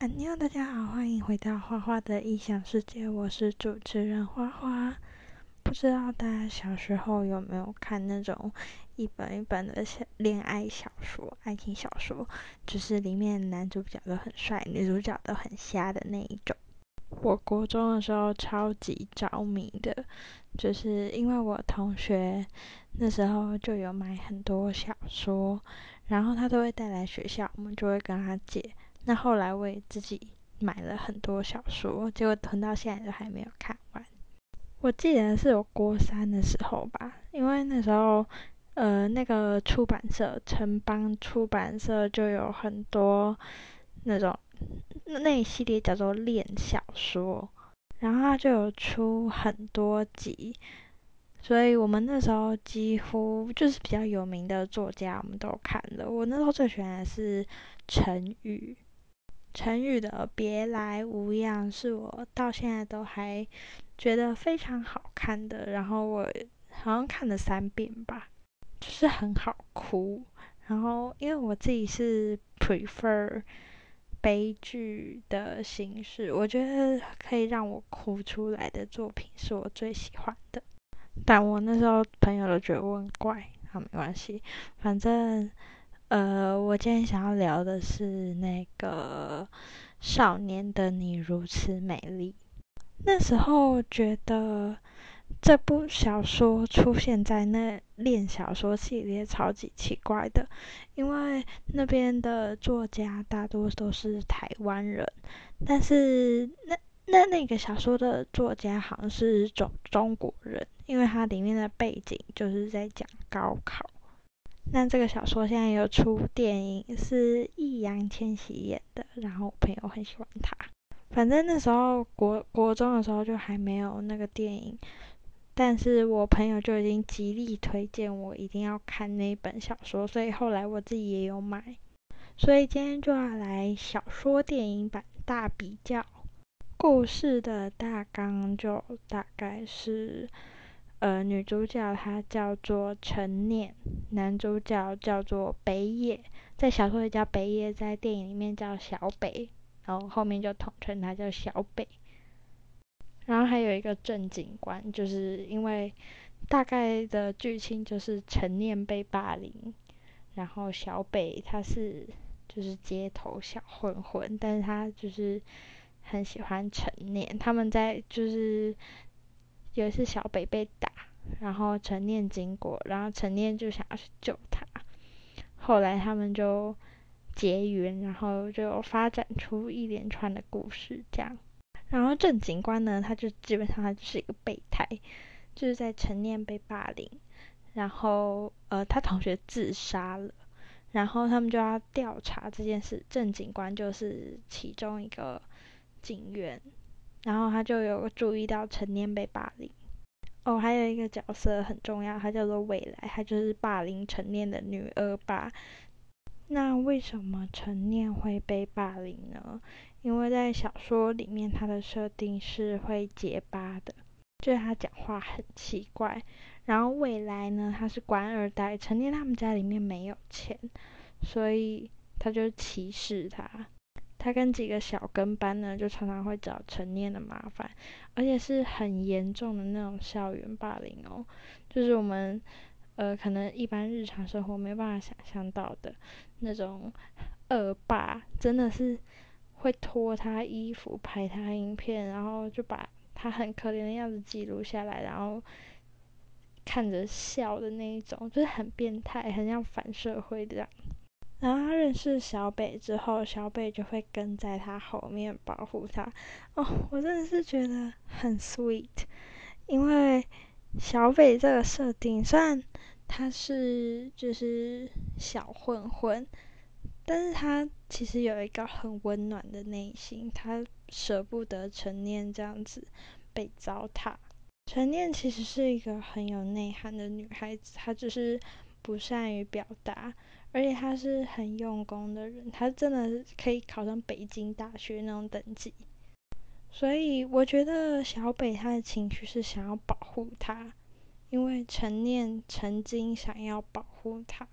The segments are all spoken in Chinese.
安妞，大家好，欢迎回到花花的异想世界，我是主持人花花。不知道大家小时候有没有看那种一本一本的小恋爱小说、爱情小说，就是里面男主角都很帅，女主角都很瞎的那一种。我国中的时候超级着迷的，就是因为我同学那时候就有买很多小说，然后他都会带来学校，我们就会跟他借。那后来我也自己买了很多小说，结果囤到现在都还没有看完。我记得是我国三的时候吧，因为那时候呃那个出版社城邦出版社就有很多那种那一系列叫做恋小说，然后它就有出很多集，所以我们那时候几乎就是比较有名的作家我们都看了。我那时候最喜欢的是陈宇。陈宇的《别来无恙》是我到现在都还觉得非常好看的，然后我好像看了三遍吧，就是很好哭。然后因为我自己是 prefer 悲剧的形式，我觉得可以让我哭出来的作品是我最喜欢的。但我那时候朋友都觉得我很怪，好没关系，反正。呃，我今天想要聊的是那个《少年的你如此美丽》。那时候觉得这部小说出现在那恋小说系列超级奇怪的，因为那边的作家大多都是台湾人，但是那那那个小说的作家好像是中中国人，因为它里面的背景就是在讲高考。那这个小说现在有出电影，是易烊千玺演的，然后我朋友很喜欢他。反正那时候国国中的时候就还没有那个电影，但是我朋友就已经极力推荐我一定要看那本小说，所以后来我自己也有买。所以今天就要来小说电影版大比较。故事的大纲就大概是。呃，女主角她叫做陈念，男主角叫做北野，在小说里叫北野，在电影里面叫小北，然后后面就统称他叫小北。然后还有一个正警官，就是因为大概的剧情就是陈念被霸凌，然后小北他是就是街头小混混，但是他就是很喜欢陈念，他们在就是。有一次小北被打，然后陈念经过，然后陈念就想要去救他，后来他们就结缘，然后就发展出一连串的故事这样。然后郑警官呢，他就基本上他就是一个备胎，就是在陈念被霸凌，然后呃他同学自杀了，然后他们就要调查这件事，郑警官就是其中一个警员。然后他就有注意到陈念被霸凌，哦，还有一个角色很重要，他叫做未来，他就是霸凌陈念的女二爸。那为什么陈念会被霸凌呢？因为在小说里面，他的设定是会结巴的，就是他讲话很奇怪。然后未来呢，他是官二代，陈念他们家里面没有钱，所以他就歧视他。他跟几个小跟班呢，就常常会找陈念的麻烦，而且是很严重的那种校园霸凌哦，就是我们呃可能一般日常生活没办法想象到的那种恶霸，真的是会脱他衣服、拍他影片，然后就把他很可怜的样子记录下来，然后看着笑的那一种，就是很变态，很像反社会这样。然后他认识小北之后，小北就会跟在他后面保护他。哦，我真的是觉得很 sweet，因为小北这个设定，虽然他是就是小混混，但是他其实有一个很温暖的内心，他舍不得陈念这样子被糟蹋。陈念其实是一个很有内涵的女孩子，她只是不善于表达。而且他是很用功的人，他真的可以考上北京大学那种等级。所以我觉得小北他的情绪是想要保护他，因为陈念曾经想要保护他，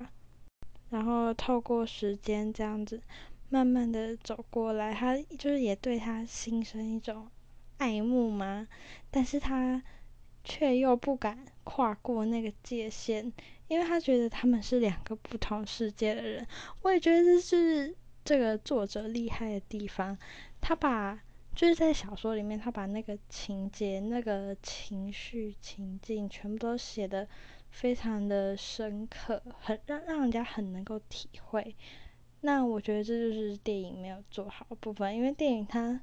然后透过时间这样子，慢慢的走过来，他就是也对他心生一种爱慕嘛？但是他却又不敢跨过那个界限，因为他觉得他们是两个不同世界的人。我也觉得这是这个作者厉害的地方，他把就是在小说里面，他把那个情节、那个情绪、情境全部都写的非常的深刻，很让让人家很能够体会。那我觉得这就是电影没有做好的部分，因为电影它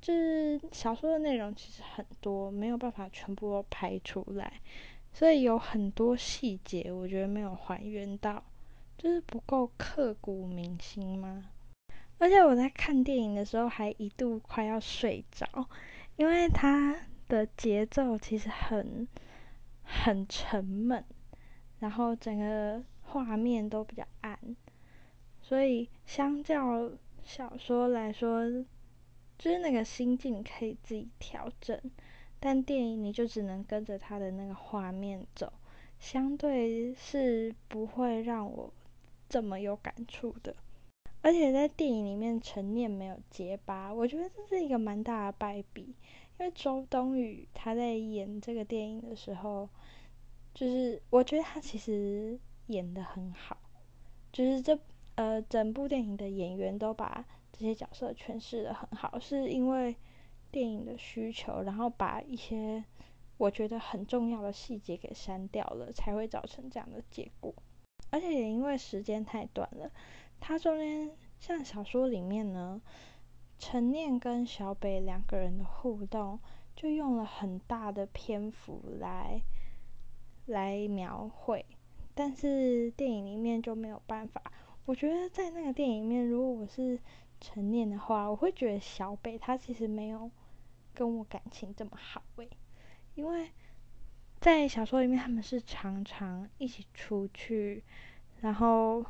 就是小说的内容其实很多，没有办法全部都拍出来，所以有很多细节我觉得没有还原到，就是不够刻骨铭心吗？而且我在看电影的时候还一度快要睡着，因为它的节奏其实很很沉闷，然后整个画面都比较暗。所以，相较小说来说，就是那个心境可以自己调整，但电影你就只能跟着他的那个画面走，相对是不会让我这么有感触的。而且在电影里面，陈念没有结巴，我觉得这是一个蛮大的败笔，因为周冬雨她在演这个电影的时候，就是我觉得她其实演的很好，就是这。呃，整部电影的演员都把这些角色诠释的很好，是因为电影的需求，然后把一些我觉得很重要的细节给删掉了，才会造成这样的结果。而且也因为时间太短了，它中间像小说里面呢，陈念跟小北两个人的互动，就用了很大的篇幅来来描绘，但是电影里面就没有办法。我觉得在那个电影里面，如果我是陈念的话，我会觉得小北他其实没有跟我感情这么好诶，因为在小说里面他们是常常一起出去，然后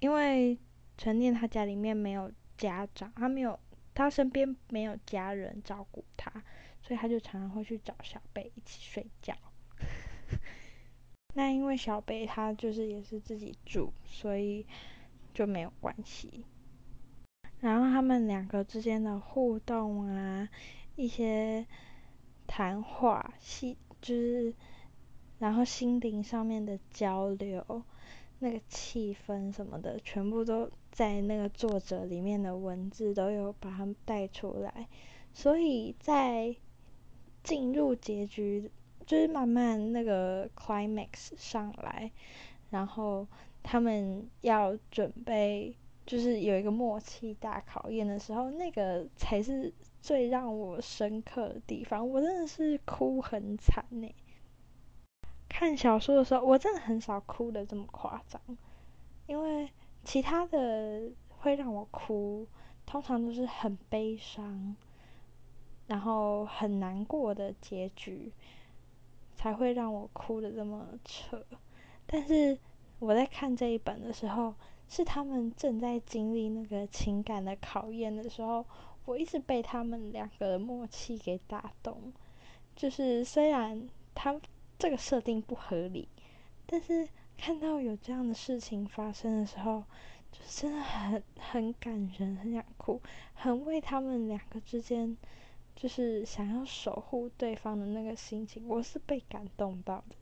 因为陈念他家里面没有家长，他没有他身边没有家人照顾他，所以他就常常会去找小北一起睡觉。那因为小北他就是也是自己住，所以。就没有关系。然后他们两个之间的互动啊，一些谈话，细就是，然后心灵上面的交流，那个气氛什么的，全部都在那个作者里面的文字都有把他们带出来。所以在进入结局，就是慢慢那个 climax 上来，然后。他们要准备，就是有一个默契大考验的时候，那个才是最让我深刻的地方。我真的是哭很惨呢。看小说的时候，我真的很少哭的这么夸张，因为其他的会让我哭，通常都是很悲伤，然后很难过的结局，才会让我哭的这么扯，但是。我在看这一本的时候，是他们正在经历那个情感的考验的时候，我一直被他们两个的默契给打动。就是虽然他这个设定不合理，但是看到有这样的事情发生的时候，就真的很很感人，很想哭，很为他们两个之间就是想要守护对方的那个心情，我是被感动到的。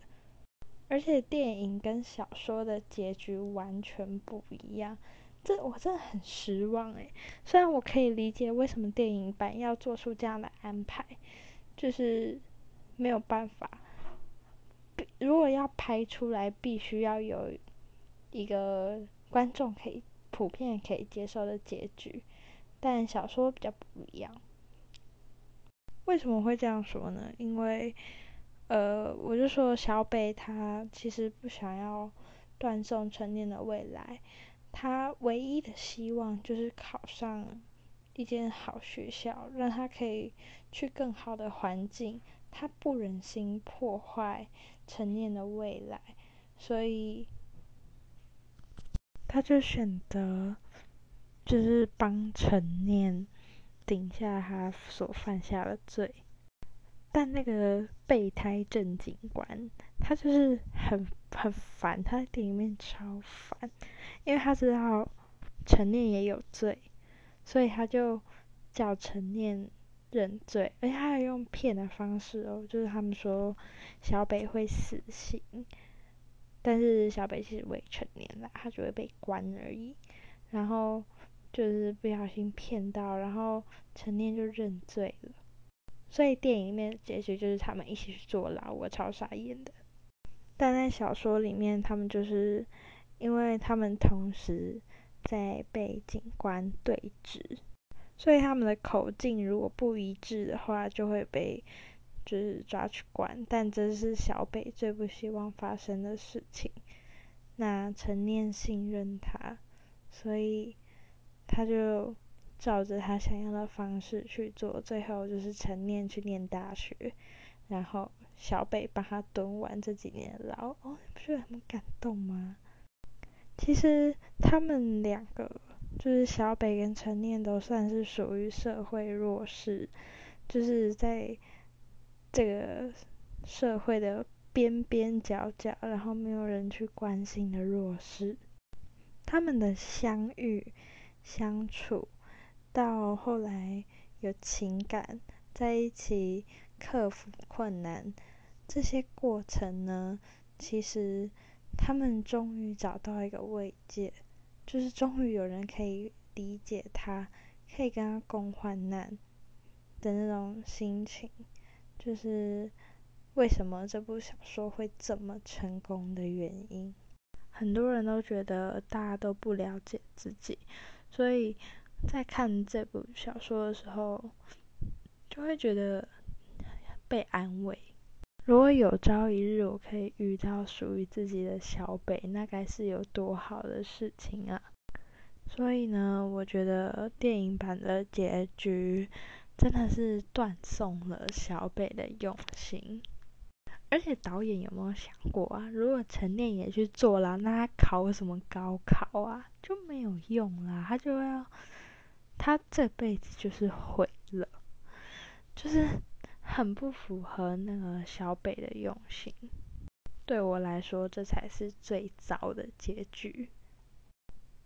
而且电影跟小说的结局完全不一样，这我真的很失望诶。虽然我可以理解为什么电影版要做出这样的安排，就是没有办法，如果要拍出来，必须要有一个观众可以普遍可以接受的结局，但小说比较不一样。为什么会这样说呢？因为。呃，我就说小北他其实不想要断送陈念的未来，他唯一的希望就是考上一间好学校，让他可以去更好的环境。他不忍心破坏陈念的未来，所以他就选择就是帮陈念顶下他所犯下的罪。但那个备胎正警官，他就是很很烦，他在电影里面超烦，因为他知道陈念也有罪，所以他就叫陈念认罪，而且他还用骗的方式哦，就是他们说小北会死刑，但是小北其实未成年啦，他只会被关而已，然后就是不小心骗到，然后陈念就认罪了。所以电影里面的结局就是他们一起去坐牢，我超傻眼的。但在小说里面，他们就是因为他们同时在被警官对峙，所以他们的口径如果不一致的话，就会被就是抓去关。但这是小北最不希望发生的事情。那陈念信任他，所以他就。照着他想要的方式去做，最后就是陈念去念大学，然后小北帮他蹲完这几年牢，哦，你不是很感动吗？其实他们两个，就是小北跟陈念都算是属于社会弱势，就是在这个社会的边边角角，然后没有人去关心的弱势。他们的相遇、相处。到后来有情感在一起克服困难，这些过程呢，其实他们终于找到一个慰藉，就是终于有人可以理解他，可以跟他共患难的那种心情，就是为什么这部小说会这么成功的原因。很多人都觉得大家都不了解自己，所以。在看这部小说的时候，就会觉得被安慰。如果有朝一日我可以遇到属于自己的小北，那该是有多好的事情啊！所以呢，我觉得电影版的结局真的是断送了小北的用心。而且导演有没有想过啊？如果陈念也去坐牢，那他考什么高考啊？就没有用啦，他就要。他这辈子就是毁了，就是很不符合那个小北的用心。对我来说，这才是最糟的结局。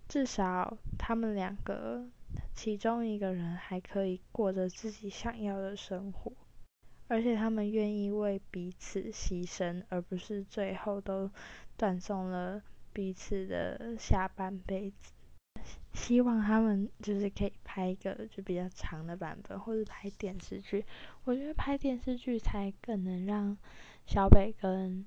至少他们两个，其中一个人还可以过着自己想要的生活，而且他们愿意为彼此牺牲，而不是最后都断送了彼此的下半辈子。希望他们就是可以拍一个就比较长的版本，或者拍电视剧。我觉得拍电视剧才更能让小北跟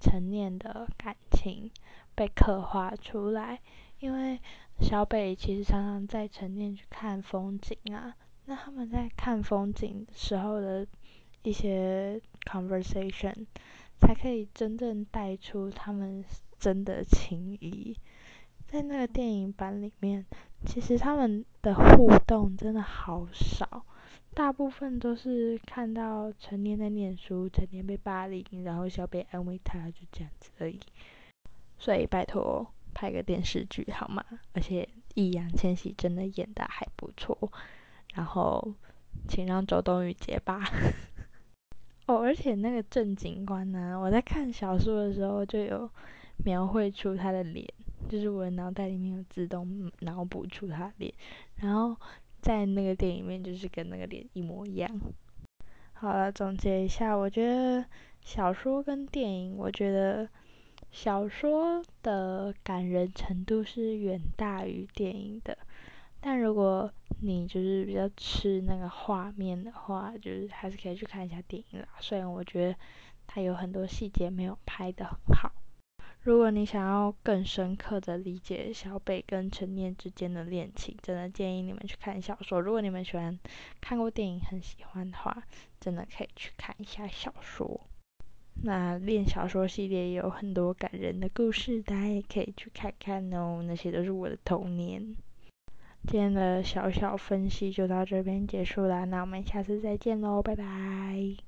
陈念的感情被刻画出来。因为小北其实常常在陈念去看风景啊，那他们在看风景时候的一些 conversation，才可以真正带出他们真的情谊。在那个电影版里面，其实他们的互动真的好少，大部分都是看到成年在念书，成年被霸凌，然后小北安慰他，就这样子而已。所以拜托拍个电视剧好吗？而且易烊千玺真的演的还不错，然后请让周冬雨接吧。哦，而且那个郑警官呢，我在看小说的时候就有描绘出他的脸。就是我的脑袋里面有自动脑补出他脸，然后在那个电影里面就是跟那个脸一模一样。好了，总结一下，我觉得小说跟电影，我觉得小说的感人程度是远大于电影的。但如果你就是比较吃那个画面的话，就是还是可以去看一下电影啦。虽然我觉得它有很多细节没有拍的很好。如果你想要更深刻的理解小北跟陈念之间的恋情，真的建议你们去看小说。如果你们喜欢看过电影很喜欢的话，真的可以去看一下小说。那恋小说系列也有很多感人的故事，大家也可以去看看哦。那些都是我的童年。今天的小小分析就到这边结束啦，那我们下次再见喽，拜拜。